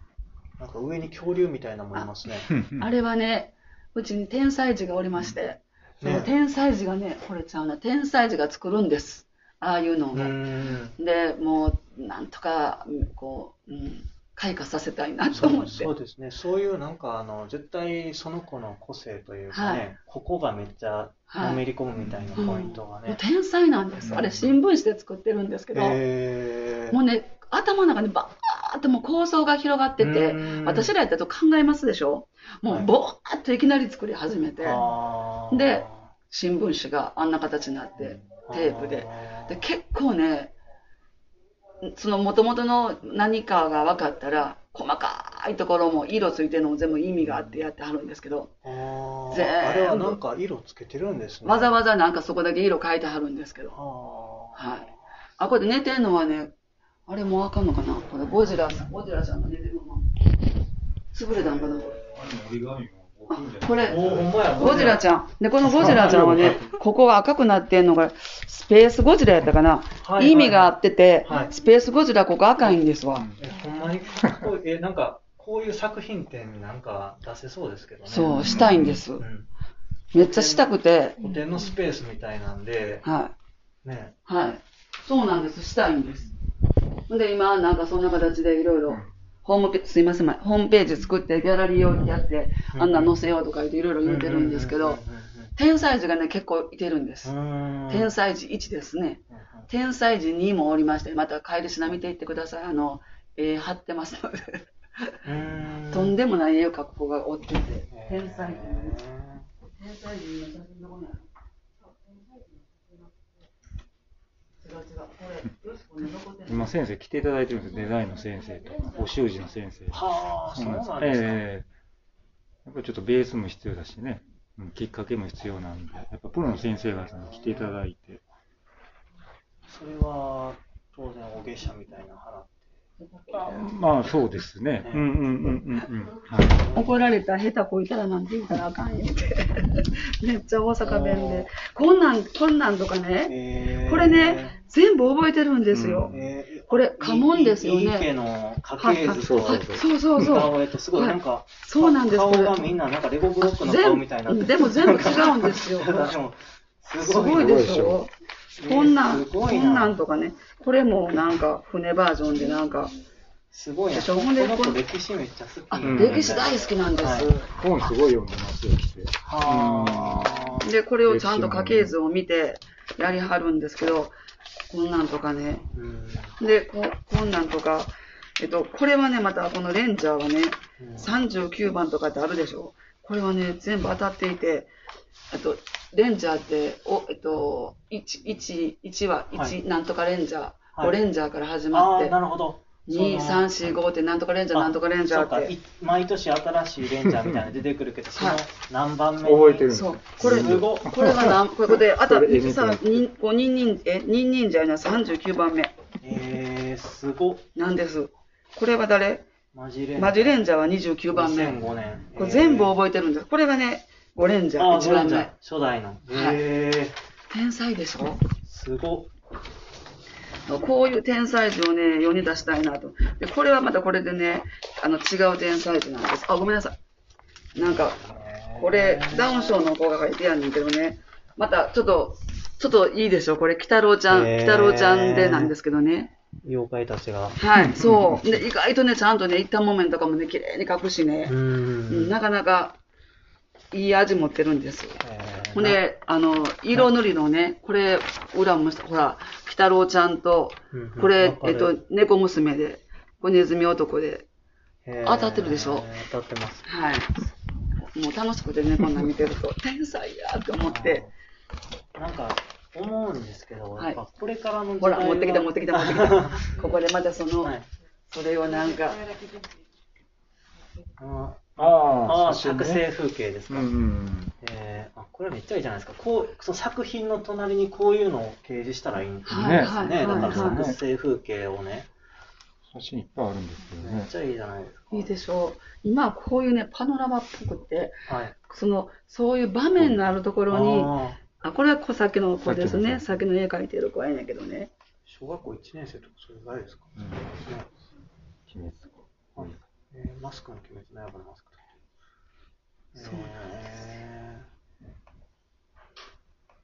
なんか上に恐竜みたいなのもいますね。あれはね、うちに天才児がおりまして、ね天才児がね、これちゃうな、天才児が作るんです。ああいうのを。うーん。で、もう、なんとか、こう、うん、開花させたいなと思って。そうですね。そういうなんかあの、絶対その子の個性というかね、はいここがめっちゃはいのめり込むみたいなポイントがもうね。天才なんです。あれ、新聞紙で作ってるんですけど、えーもうね、頭の中にバーってもう構想が広がってて、うん私らやったらと考えますでしょ？もはいうボーっといきなり作り始めて、あーで新聞紙があんな形になって、テープで。で、結構ね、その元々の何かが分かったら、細かいところも色ついてるのも全部意味があってやってはるんですけど、ああれはなんか色つけてるんですね。わざわざなんかそこだけ色変えてはるんですけど。はい。あ、これで寝てんのはね、あれもうあかんのかな？これゴジラさん、ゴジラちゃんが寝てるのが。潰れたんかな？これ。これ、ゴジラちゃん。で、このゴジラちゃんはね、ここが赤くなってんのが、スペースゴジラやったかな。はい意味があってて、はいスペースゴジラここ赤いんですわ。え、ほんまに、こ (laughs) うえ、なんか、こういう作品展なんか出せそうですけどね。そう、したいんです。うん。めっちゃしたくて、古典のスペースみたいなんで、はい。ね。はい。そうなんです。したいんです。で、今、なんかそんな形でいろいろ、ホームページ、すいません、まホームページ作って、ギャラリーをやって、あんな載せようとか言っていろいろ言ってるんですけど、天才児がね、結構いてるんです。天天才児1ですね。天才児2もおりまして、また帰りしな見ていってください。あの、絵貼ってますので、とんでもない絵を描く子がおってて、天才児の天才児の写真どこにある違う違う。これ、よしこね、残ってる。今先生来ていただいてるんですよ。デザインの先生とか、お習字の先生。はあ、そうなんですか。ええやっぱりちょっとベースも必要だしね、うんきっかけも必要なんで、やっぱプロの先生が来ていただいて、それは、当然、お月謝みたいな払って。まあそうですね。うんうんうんうんうん。はい。怒られたら下手こいたらなんて言うたらあかんよって。めっちゃ大阪弁で。こんなん、こんなんとかね、え。ーこれね、全部覚えてるんですよ。えーこれ家紋ですよね。いい家の家系図と、はいはい。そうそうそう。と、すごいなんか、そうなんです。顔がみんななんかレゴブロックの顔みたいになでも全部違うんですよ。(laughs) すすごいごいでしょ。こんなん、こんなんとかね。これもなんか船バージョンでなんか、すごいな。でしょ？この子歴史めっちゃ好き。あ、うん歴史大好きなんです。はい本すごい読んでますよ、来て。はあ。で、これをちゃんと家系図を見てやりはるんですけど、こんなんとかね。うんで、ここんなんとか、えっと、これはね、またこのレンジャーはね、うん39番とかってあるでしょ？これはね、全部当たっていて、あと、レンジャーって、お、えっと、1、1、1は1、はいなんとかレンジャー、はい5レンジャーから始まって、なるほど。2、3、4、5ってなんとかレンジャー、なんとかレンジャーって。い毎年新しいレンジャーみたいなの出てくるけど、そのはい何番目に？覚えてるんですそう。これ、すごっこれがなん、これで、あと、これ絵見てさ、にこう、ニンニン、え、ニンニンジャーには39番目えー、すごっ。なんです。これは誰？マジレンジャー。マジレンジャーは29番目。2005年。これ全部え覚えてるんです。これがね、5レンジャー、ー、あー、1ゴレンジャー番目。初代の。はいえー、天才でしょすごっ。こういう天才児をね、世に出したいなと。で、これはまたこれでね、あの、違う天才児なんです。あ、ごめんなさい。なんか、これ、ダウン症の子が書いてやんねんけどね。また、ちょっと、ちょっといいでしょ？これ、鬼太郎ちゃん、鬼太郎ちゃんでなんですけどね。妖怪たちが。はい、そう。で、意外とね、ちゃんとね、一旦木綿とかもね、綺麗に描くしねう。うんん。なかなか、いい味持ってるんです。えー。ほんで、あの、色塗りのね、これ、裏もほら、鬼太郎ちゃんと、これえっると、猫娘で、これネズミ男で、えー。当たってるでしょ？当たってます。はい。もう楽しくてね、こんなん見てると、(laughs) 天才やって思って、なんか、思うんですけど、はい。やっぱこれからの時ほら、持ってきた持ってきた持ってきた。(laughs) ここでまたその、はい。それをなんか、ああ作成風景ですか。うんうん。えーあこれめっちゃいいじゃないですか。こう、その作品の隣にこういうのを掲示したらいいんですはいねはいね。だからはいは作成風景をね、写真いっぱいあるんですけどね。めっちゃいいじゃないですか。いいでしょう。今はこういうね、パノラマっぽくって、はい。その、そういう場面のあるところに、あーあ、これはさっきの子ですね。ささっきの絵描いてる子やねんけどね。小学校1年生とかそれぐらいですか、うんね鬼滅とか。はいえーマスクの鬼滅の刃のマスクだそうえ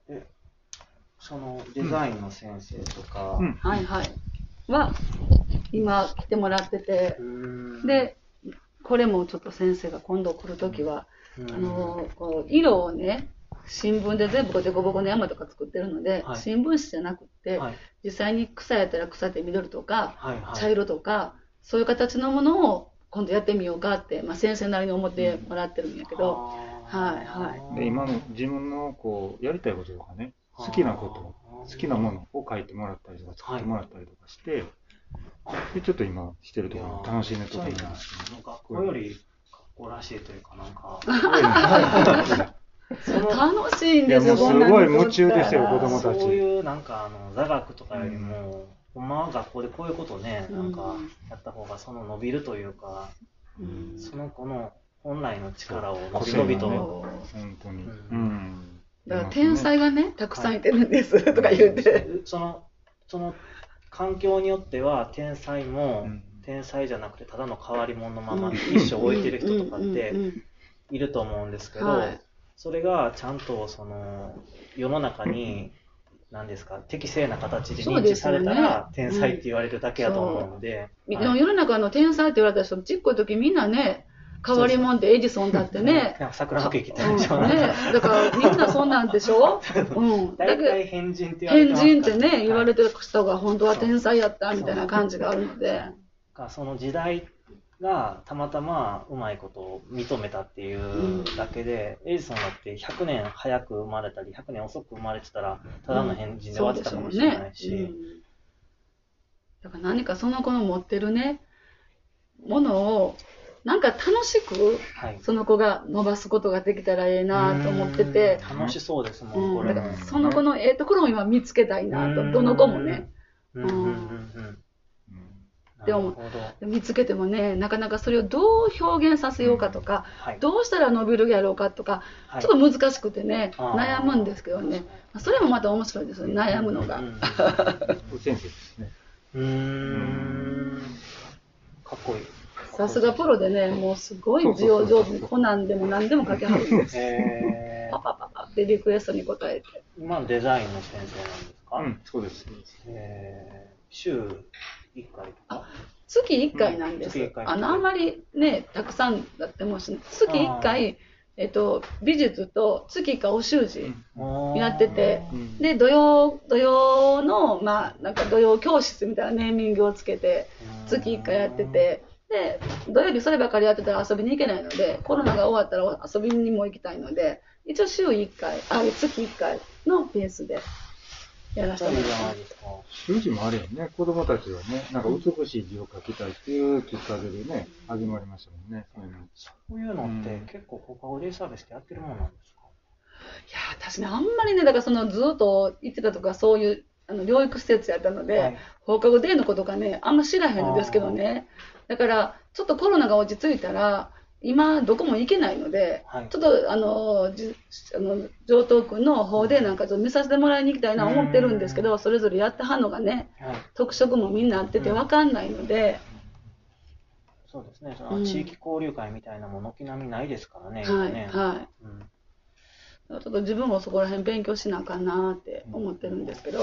ーえ、そのデザインの先生とか、うん。はいはい。は、今来てもらってて、で、これもちょっと先生が今度来るときは、うん。あのこう色をね、新聞で全部こうデコボコの山とか作ってるので、はい。新聞紙じゃなくって、はい、実際に草やったら草で緑とか、はい、はい。茶色とか、そういう形のものを今度やってみようかって、まあ、先生なりに思ってもらってるんやけど、はいはい。で、今の自分のこう、やりたいこととかね、好きなこと、好きなものを書いてもらったりとか、作ってもらったりとかして、で、ちょっと今してるところ、楽しんでるところなんですけどなんか、これより格好らしいというか、なんか、楽しいんですよ、すごい夢中ですよ子供たち。そういうなんかあの座学とかよりも、ほんまは学校でこういうことね、うん。なんかやった方がその伸びるというか、うん。その子の本来の力を伸び伸びと、ね。本当に。ううん。ん。だから天才がね、たくさんいてるんです、とか言うて。その、その環境によっては天才も、うん。天才じゃなくてただの変わり者のまま一生置いてる人とかっていると思うんですけど、はい。それがちゃんとその世の中に何ですか？適正な形で認知されたら、天才って言われるだけやと思うん。で、ではい。も世の中の天才って言われた人、ちっこい時みんなね、変わり者ってエジソンだってね。桜のケーキってうんでしょ、ね、だからみんなそんなんでしょ？(laughs) うん。だ変人って言われて変人ってね、言われててる人が本当は天才やったみたいな感じがあるので。かその時代がたまたまうまいことを認めたっていうだけで、エジソンだって100年早く生まれたり100年遅く生まれてたらただの変人で終わってたかもしれないし、そうでょうね。うん。だから何かその子の持ってるね、ものを、なんか楽しく、はい、その子が伸ばすことができたらええなと思ってて、うん。楽しそうですもん、うん、これ。その子のええところを今見つけたいなと、うん。どの子もね。うん。うん。うん。うんうんなでもるほど。見つけてもね、なかなかそれをどう表現させようかとか、はい。どうしたら伸びるやろうかとか、はい。ちょっと難しくてね、悩むんですけどね、まあそれもまた面白いですよね、悩むのが。うん先生ですね。うーん。かっこいい。さすがプロでね、もうすごい字を上手に、コナンでも何でも書きはるんです。えパパパパってリクエストに答えて。ー、今デザインの先生なんですか、うん、そうです。そうですえー、週1回とか？月1回なんです。うんあの、あんまりね、たくさんだってもし、月1回、えっと、美術と月1回お習字やってて、うん。で、土曜、土曜の、まあ、なんか土曜教室みたいなネーミングをつけて、月1回やってて、で、土曜日そればかりやってたら遊びに行けないので、コロナが終わったら遊びにも行きたいので、一応週1回、あ、月1回のペースでやらせそうてもらってます。じゃないですか。習字もあれやね、子供たちはね、なんか美しい字を書きたいっていうきっかけでね、始まりましたもんね。そういうのそういうのってうん結構放課後デイサービスってやってるものなんですか？いやー、私ね、あんまりね、だからそのずっと行ってたとか、そういうあの療育施設やったので、はい放課後デーのことがね、あんま知らへんのですけどね。だから、ちょっとコロナが落ち着いたら、今、どこも行けないので、はいちょっと、あの、じあの上東区の方でなんかちょっと見させてもらいに行きたいな思ってるんですけど、それぞれやってはんのがね、はい。特色もみんなあってて分かんないので、そうですね。そうんの地域交流会みたいなもの軒並みないですからね。はい、今ねはい。うんちょっと自分もそこら辺勉強しなあかんなって思ってるんですけど、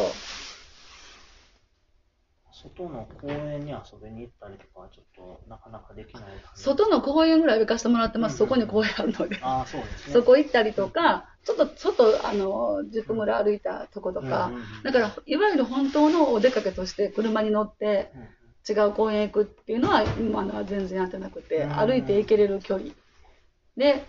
外の公園に遊びに行ったりとかはちょっとなかなかできない外の公園ぐらい行かせてもらってます、うんそこに公園あるので。ああ、そうですね。そこ行ったりとか、ちょっと、ちょっと、あの、10分ぐらい歩いたとことかうんうんうん、だから、いわゆる本当のお出かけとして車に乗ってうんうん違う公園行くっていうのは、今のは全然やってなくて、うん歩いて行けれる距離。で、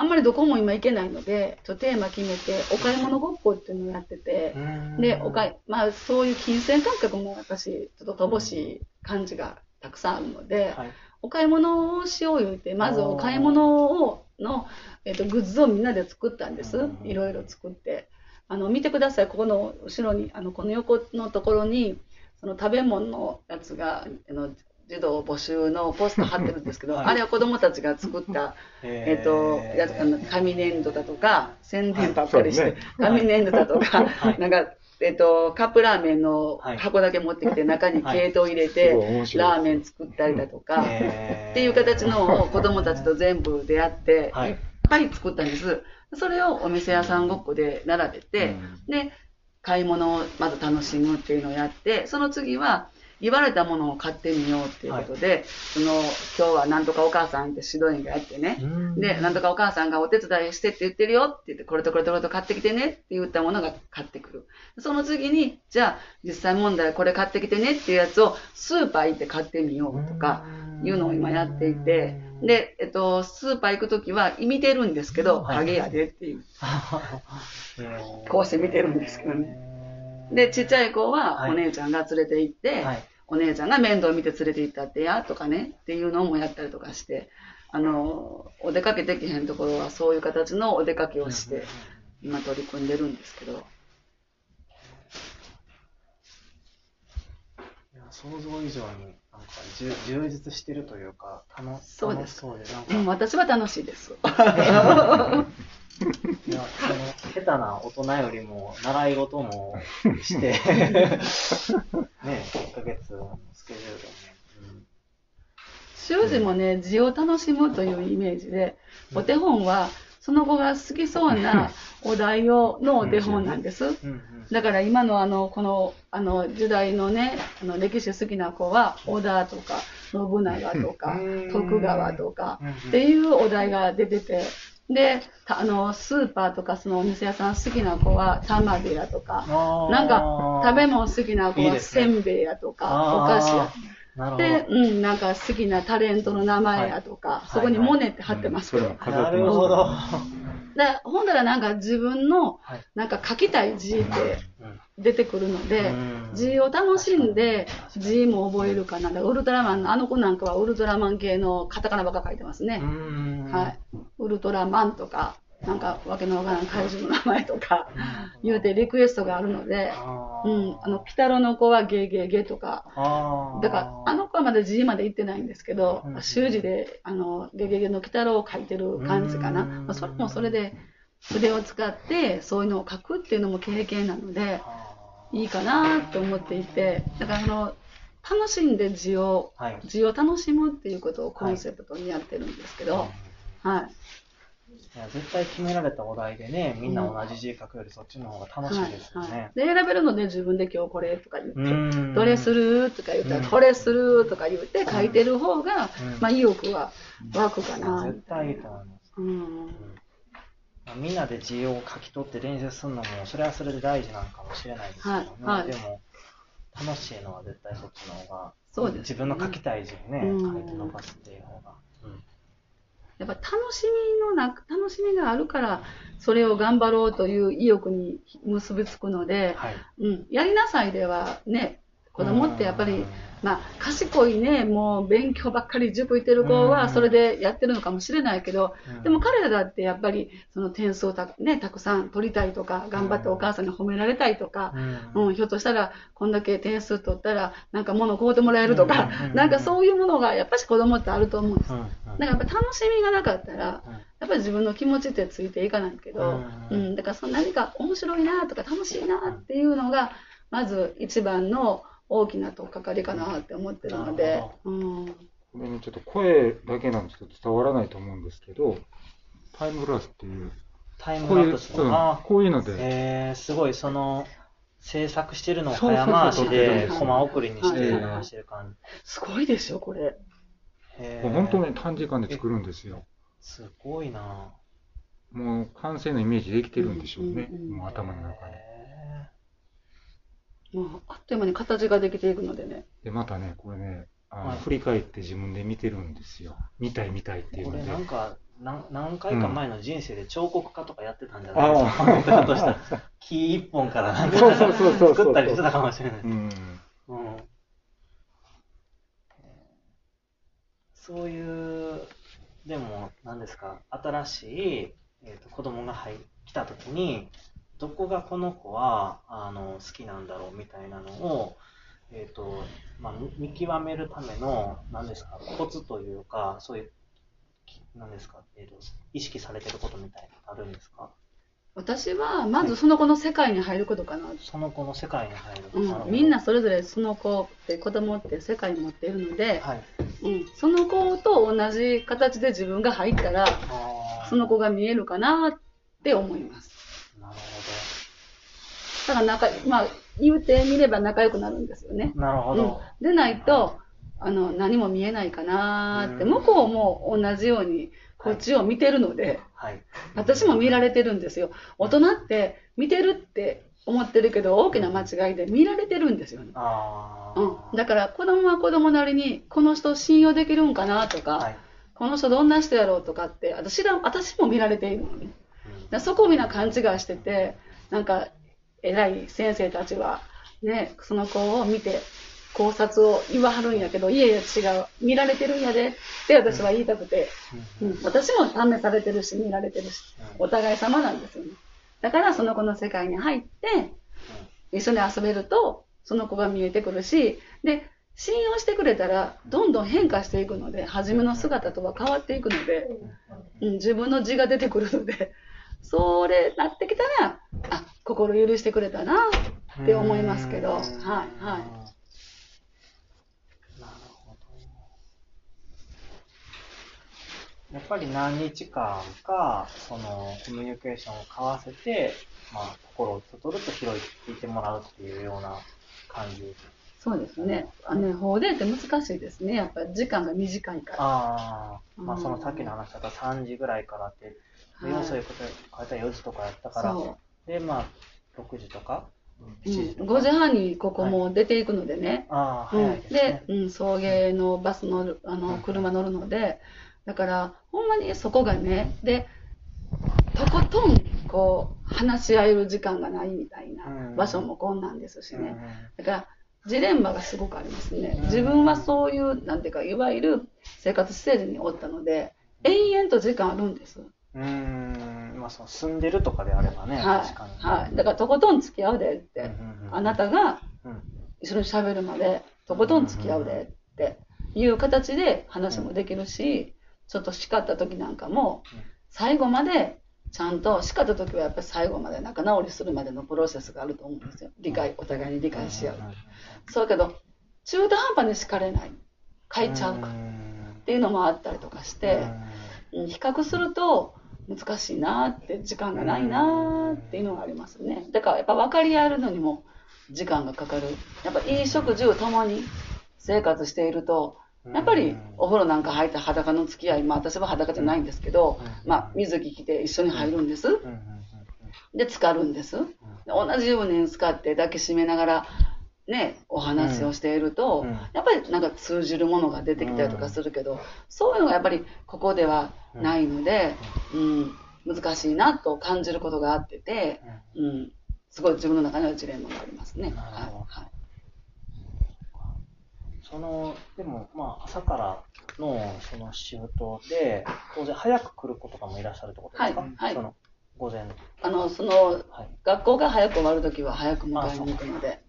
あんまりどこも今行けないので、ちょっとテーマ決めて、お買い物ごっこっていうのをやってて、で、お買い、まあ、そういう金銭感覚も私、ちょっと乏しい感じがたくさんあるので、はい。お買い物をしよう言うて、まずお買い物をの、えっとグッズをみんなで作ったんですうん。いろいろ作って。あの見てください、ここの後ろに、あのこの横のところに、その食べ物のやつが、あの児童募集のポスター貼ってるんですけど、(laughs) はい。あれは子供たちが作った、(laughs) えっとやつあの紙粘土だとか、宣伝ばっかりして、そうね。紙粘土だとか、はい。(laughs) なんか、えっと、カップラーメンのはい。箱だけ持ってきて、中に毛糸を入れすて、ラーメン作ったりだとか、っっていう形のを子供たちと全部出会って、はい。いっぱい作ったんです。それをお店屋さんごっこで並べて、で、買い物をまず楽しむっていうのをやって、その次は、言われたものを買ってみようっていうことで、その、今日はなんとかお母さんって指導員がやってね、で、なんとかお母さんがお手伝いしてって言ってるよって言って、これとこれとこれと買ってきてねって言ったものが買ってくる。その次に、じゃあ、実際問題これ買ってきてねっていうやつをスーパー行って買ってみようとか、いうのを今やっていて、で、えっと、スーパー行くときは見てるんですけど、はいハゲやでっていう。(laughs) ここうして見てるんですけどね。で、ちっちゃい子ははいお姉ちゃんが連れて行って、はい。お姉ちゃんが面倒見て連れて行ったってやとかね、っていうのもやったりとかして、あの、お出かけできへんところはそういう形のお出かけをして、今取り組んでるんですけど。いや想像以上になんか充充実してるというか楽そうでそうでなんでもか私は楽しいです。いや、その、下手な大人よりも、習い事もして、(laughs) ね、1ヶ月のスケジュールでね。習字もね、字を楽しむというイメージで、お手本は、その子が好きそうな (laughs) お題をのお手本なんです。だから今のあの、この、あの、時代のね、あの、歴史好きな子は、織田とか、信長とかうん、徳川とかっていうお題が出てて、で、たあの、スーパーとかそのお店屋さん好きな子は、玉でやとか、なんか、食べ物好きな子は、せんべいやとか、お菓子や。で、うん、なんか好きなタレントの名前やとか、いそこにモネって貼ってますけど。うんそれも飾なるほど。で、ほんだらなんか自分のはい、なんか書きたい字ってうん出てくるので、うん字を楽しんで、字も覚えるかな。ウルトラマンの、あの子なんかはウルトラマン系のカタカナばっか書いてますね。うんはい。ウルトラマンとか、なんかわけのわからん怪獣の名前とか、言うてリクエストがあるので、うん、あの、ピタロの子はゲーゲーゲーとか、だから、あの子はまだ字まで行ってないんですけどうん、習字で、あの、ゲゲゲの鬼太郎を書いてる感じかな。うん。まあそれもそれで、筆を使って、そういうのを書くっていうのも経験なので、いいかなと思っていて、だから、あの、楽しんで字を、はい。字を楽しむっていうことをコンセプトにやってるんですけど、はい。絶対決められたお題でね、みんな同じ字書くよりそっちの方が楽しいですよはいはねい。。で、選べるので自分で今日これとか言って、うんどれするとか言ったうんら、これするとか言って書いてる方が、うんまあ意欲は湧くかな。絶対いいと思います。うん。みんなで字を書き取って練習するのも、それはそれで大事なのかもしれないですけどね。はいはいでも、楽しいのは絶対そっちの方が、そうですね自分の書きたい字をね、うん書いて残すっていう方が。うんやっぱ楽しみのな、楽しみがあるから、それを頑張ろうという意欲に結びつくので、はい。うん、やりなさいではね、子供ってやっぱりうん、まあ、賢いね、もう勉強ばっかり塾行ってる子うん。はそれでやってるのかもしれないけど、うん。でも彼らだってやっぱりその点数をた,、ね、たくさん取りたいとか、頑張ってお母さんに褒められたいとか、うん。うん、ひょっとしたらこんだけ点数取ったらなんか物買うてもらえるとか、うん。なんかそういうものがやっぱし子供ってあると思うんです。だからやっぱ楽しみがなかったら、うん。やっぱり自分の気持ちってついていかないけど、ううんん、だからその何か面白いなとか楽しいなっていうのが、まず一番の大きなとっかかりかなって思ってるので、うん、これね、ちょっと声だけなんですけど伝わらないと思うんですけど、タイムフラスっていう、タイこういう、ムラプスうんの。あこういうので、えー、すごい、その、制作してるのを早回しで、コマ送りにして流してる感すごいでしょ、これ。本当に短時間で作るんですよ。すごいな。もう完成のイメージできてるんでしょうね、うんうんうん。もう頭の中で。へもうあっという間に形ができていくのでね。で、またね、これね、あのはい振り返って自分で見てるんですよ。見たい見たいっていうので。なんか、何何回か前の人生で彫刻家とかやってたんじゃないですか。あだとしたら (laughs) 木一本からなんかそうそうそうそう作ったりしてたかもしれない。うん。うんそういう、でも、何ですか、新しい、えー、と子供が入来た時に、どこがこの子はあの好きなんだろうみたいなのを、えーとまあ、見見極めるための、何ですか、コツというか、そういう、き何ですか、えーと、意識されてることみたいなのあるんですか？私は、まずその子の世界に入ることかな。その子の世界に入る。うんみんな、それぞれその子って子供って世界に持っているので、はい。うん、その子と同じ形で自分が入ったら、その子が見えるかなって思います。なるだから仲、まあ、言うてみれば仲良くなるんですよね。ほど。なるほうんど。、でないと、あの、何も見えないかなって、うん向こうも同じようにこっちを見てるので、はい。私も見られてるんですよ。大人って見てるって思ってるけど、大きな間違いで見られてるんですよね。うん。だから子供は子供なりに、この人信用できるんかなとか、はい。この人どんな人やろうとかって、私ら、私も見られているのね。うんだそこをみんな勘違いしてて、なんか、偉い先生たちは、ね、その子を見て、考察を言わはるんやけど、いやいや違う、見られてるんやでって私は言いたくて、ううん。ん、私も試されてるし、見られてるし、お互い様なんですよね。だからその子の世界に入って、一緒に遊べると、その子が見えてくるし、で、信用してくれたら、どんどん変化していくので、初めの姿とは変わっていくので、うん、自分の字が出てくるので、それなってきたら、あ、心許してくれたなって思いますけど、はい、はい。なるほど。やっぱり何日間か、その、コミュニケーションを交わせて、まあ、心をちょっとずつ広いていてもらうっていうような感じ。そうですね。あの、法令って難しいですね。やっぱり時間が短いから。ああ、まあうんそのさっきの話だと3時ぐらいからって、はい要素いうこと書いたら4時とかやったから、そで、まあ、6時とか、う。7時うん、とか。5時半にここもう出ていくのでね。ああ、うん、で。うん、送迎のバス乗る、あの、車乗るので、だから、ほんまにそこがね、で、とことん、こう、話し合える時間がないみたいなうん場所もこんなんですしうんね。だから、ジレンマがすごくありますねうん。自分はそういう、なんていうか、いわゆる生活ステージにおったので、延々と時間あるんです。うーん、まあその住んでるとかであればね、はい確かにね。。はい。だから、とことん付き合うでって、うんうんうんあなたがうん一緒に喋るまで、とことん付き合うでっていう形で話もできるし、ちょっと叱った時なんかもうん、最後まで、ちゃんと叱った時はやっぱり最後まで仲直りするまでのプロセスがあると思うんですよ。理解、お互いに理解し合う。そうけど、中途半端に叱れない。書いちゃうかっんていうのもあったりとかして、うん比較すると難しいなって、時間がないなっていうのがありますね。だからやっぱ分かり合えるのにも時間がかかる。やっぱいい食事を共に生活していると、やっぱりお風呂なんか入った裸の付き合い、まあ私は裸じゃないんですけど、まあ水着着て一緒に入るんです。で、浸かるんです。で同じように使って抱きしめながら、ね、お話をしていると、うん。やっぱりなんか通じるものが出てきたりとかするけど、そういうのがやっぱりここではないので、うん、難しいなと感じることがあってて、うん、すごい自分の中にはジレンマがありますね。はいはい。その、でも、まあ、朝からのその仕事で、当然早く来る子とかもいらっしゃるってことですか？はいはい。その、午前。あの、その、はい。学校が早く終わるときは早く迎えに行くので、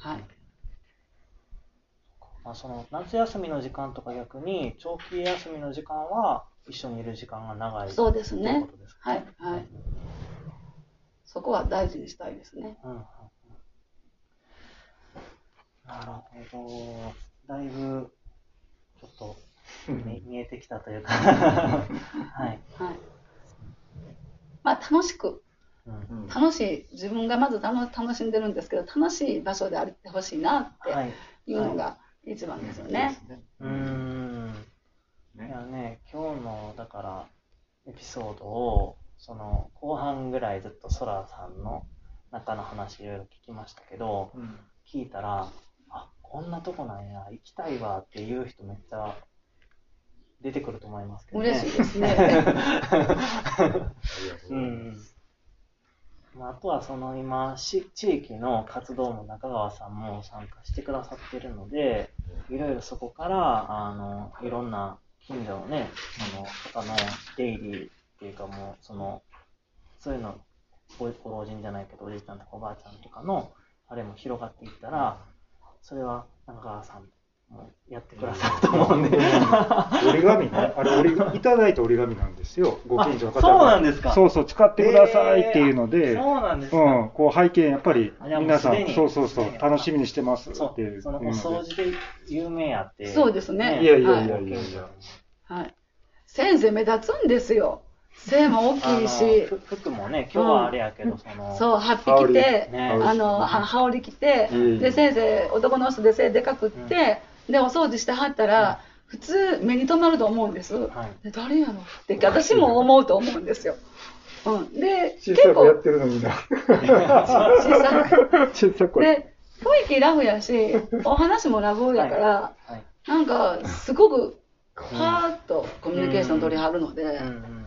はい。まあ、その、夏休みの時間とか逆に、長期休みの時間は一緒にいる時間が長い。そうですねということですかはい、はい。そこは大事にしたいですね。うんなるほど。だいぶ、ちょっと見 (laughs) 見えてきたというか、はい。(laughs) はい。まあ、楽しく、うん楽しい、自分がまず楽楽しんでるんですけど、楽しい場所であってほしいなってはい。いうのが一番ですよね。うーん。いねやね、今日の、だから、エピソードを、その、後半ぐらいずっとソラさんの中の話いろいろ聞きましたけど、うん聞いたら、あ、こんなとこなんや、行きたいわっていう人めっちゃ出てくると思いますけどね。嬉しいですね。(laughs) うん。あ、とはその今し、地域の活動も中川さんも参加してくださってるので、いろいろそこから、あの、いろんな近所のね、その、方の出入りっていうかもう、その、そういうの、ごご老人じゃないけど、おじいちゃんとかおばあちゃんとかの、あれも広がっていったら、それは中川さんやってくださると思うんで。折り紙ね、あれ折り、いただいた折り紙なんですよ、ご近所の方あそうなんですか。そうそう、使ってくださいっていうので、そうなんですか。うん、こう背景、やっぱり皆さん、そうそうそう楽しみにしてますそっていう。う。そのおうん掃除で有名やって。そうですね。いやいやはいいやいやいや。はい。先生目立つんですよ。背も大きいし。服もね、今日はあれやけど、その、そう、ハッピ着て、ね。あの、は羽織着てで、先生、男の人で背でかくって、で、お掃除してはったら、普通目に留まると思うんです。はいで誰やろって、私も思うと思うんですよ。うん。で、小結構やっ、てるのみんな。(laughs) 小さく。小さく。で、雰囲気ラフやし、お話もラブやから、はい。なんか、すごく、パーッとコミュニケーション取りはるので、うんうん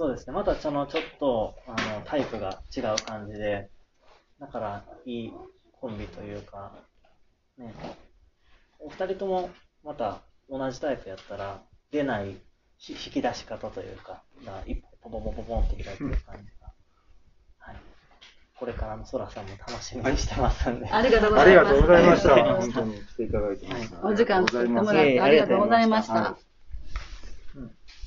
そうですね。またその、ちょっと、あの、タイプが違う感じで、だから、いいコンビというか、ね、お二人とも、また、同じタイプやったら、出ないひ引き出し方というか、が一歩、ポポポポポンって開いてる感じが、はい。これからのソラさんも楽しみにしてますんで。ありがとうごありがざいます。とうございました。ありがとうございま本当に来ていただいてます。お時間作ってもらってありがとうございました。